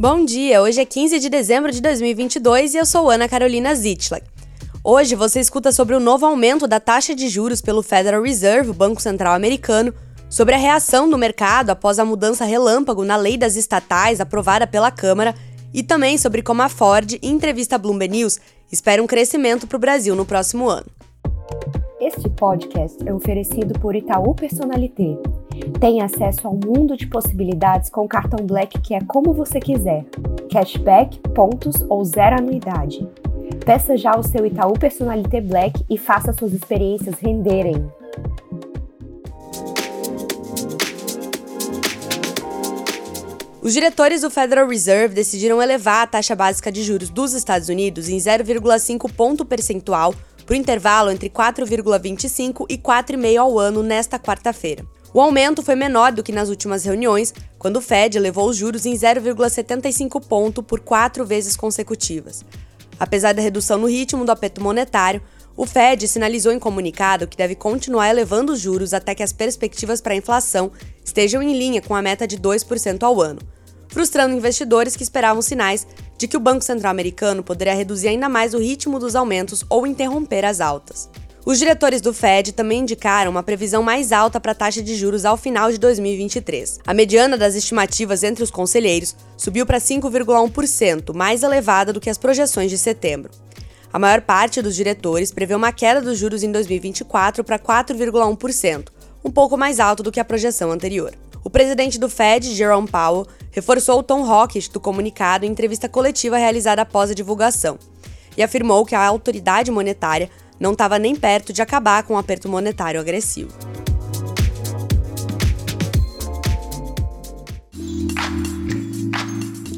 Bom dia, hoje é 15 de dezembro de 2022 e eu sou Ana Carolina Zitlag. Hoje você escuta sobre o novo aumento da taxa de juros pelo Federal Reserve, o Banco Central Americano, sobre a reação do mercado após a mudança relâmpago na lei das estatais aprovada pela Câmara e também sobre como a Ford, em entrevista à Bloomberg News, espera um crescimento para o Brasil no próximo ano. Este podcast é oferecido por Itaú Personalité. Tem acesso a um mundo de possibilidades com cartão Black que é como você quiser. Cashback, pontos ou zero anuidade. Peça já o seu Itaú Personalité Black e faça suas experiências renderem. Os diretores do Federal Reserve decidiram elevar a taxa básica de juros dos Estados Unidos em 0,5 ponto percentual para o intervalo entre 4,25 e 4,5 ao ano nesta quarta-feira. O aumento foi menor do que nas últimas reuniões, quando o Fed levou os juros em 0,75 ponto por quatro vezes consecutivas. Apesar da redução no ritmo do aperto monetário, o Fed sinalizou em comunicado que deve continuar elevando os juros até que as perspectivas para a inflação estejam em linha com a meta de 2% ao ano, frustrando investidores que esperavam sinais de que o Banco Central americano poderia reduzir ainda mais o ritmo dos aumentos ou interromper as altas. Os diretores do Fed também indicaram uma previsão mais alta para a taxa de juros ao final de 2023. A mediana das estimativas entre os conselheiros subiu para 5,1%, mais elevada do que as projeções de setembro. A maior parte dos diretores prevê uma queda dos juros em 2024 para 4,1%, um pouco mais alto do que a projeção anterior. O presidente do Fed, Jerome Powell, reforçou o tom hawkish do comunicado em entrevista coletiva realizada após a divulgação e afirmou que a autoridade monetária não estava nem perto de acabar com o aperto monetário agressivo.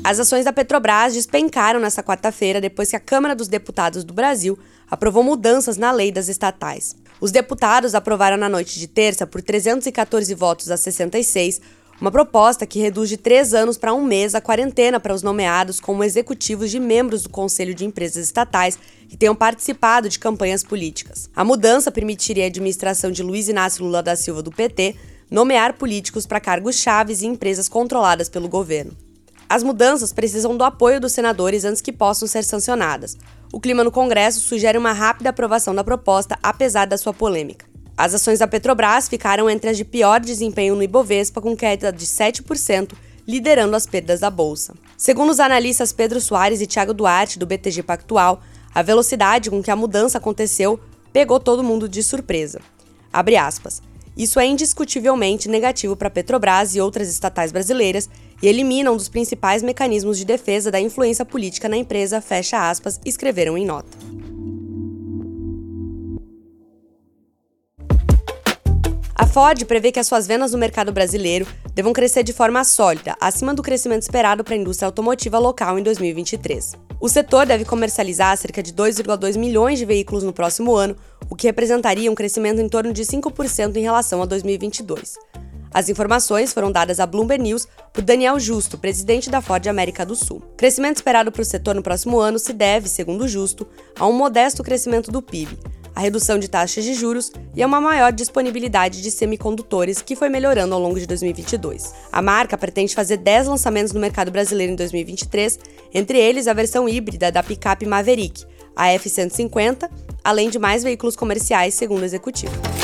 As ações da Petrobras despencaram nesta quarta-feira depois que a Câmara dos Deputados do Brasil aprovou mudanças na lei das estatais. Os deputados aprovaram na noite de terça, por 314 votos a 66, uma proposta que reduz de três anos para um mês a quarentena para os nomeados como executivos de membros do Conselho de Empresas Estatais que tenham participado de campanhas políticas. A mudança permitiria a administração de Luiz Inácio Lula da Silva do PT nomear políticos para cargos chaves em empresas controladas pelo governo. As mudanças precisam do apoio dos senadores antes que possam ser sancionadas. O clima no Congresso sugere uma rápida aprovação da proposta, apesar da sua polêmica. As ações da Petrobras ficaram entre as de pior desempenho no Ibovespa, com queda de 7%, liderando as perdas da bolsa. Segundo os analistas Pedro Soares e Thiago Duarte, do BTG Pactual, a velocidade com que a mudança aconteceu pegou todo mundo de surpresa. Isso é indiscutivelmente negativo para a Petrobras e outras estatais brasileiras e elimina um dos principais mecanismos de defesa da influência política na empresa, fecha aspas, escreveram em nota. Ford prevê que as suas vendas no mercado brasileiro devam crescer de forma sólida, acima do crescimento esperado para a indústria automotiva local em 2023. O setor deve comercializar cerca de 2,2 milhões de veículos no próximo ano, o que representaria um crescimento em torno de 5% em relação a 2022. As informações foram dadas à Bloomberg News por Daniel Justo, presidente da Ford América do Sul. O crescimento esperado para o setor no próximo ano se deve, segundo Justo, a um modesto crescimento do PIB, a redução de taxas de juros e a uma maior disponibilidade de semicondutores que foi melhorando ao longo de 2022. A marca pretende fazer 10 lançamentos no mercado brasileiro em 2023, entre eles a versão híbrida da picape Maverick, a F-150, além de mais veículos comerciais, segundo o executivo.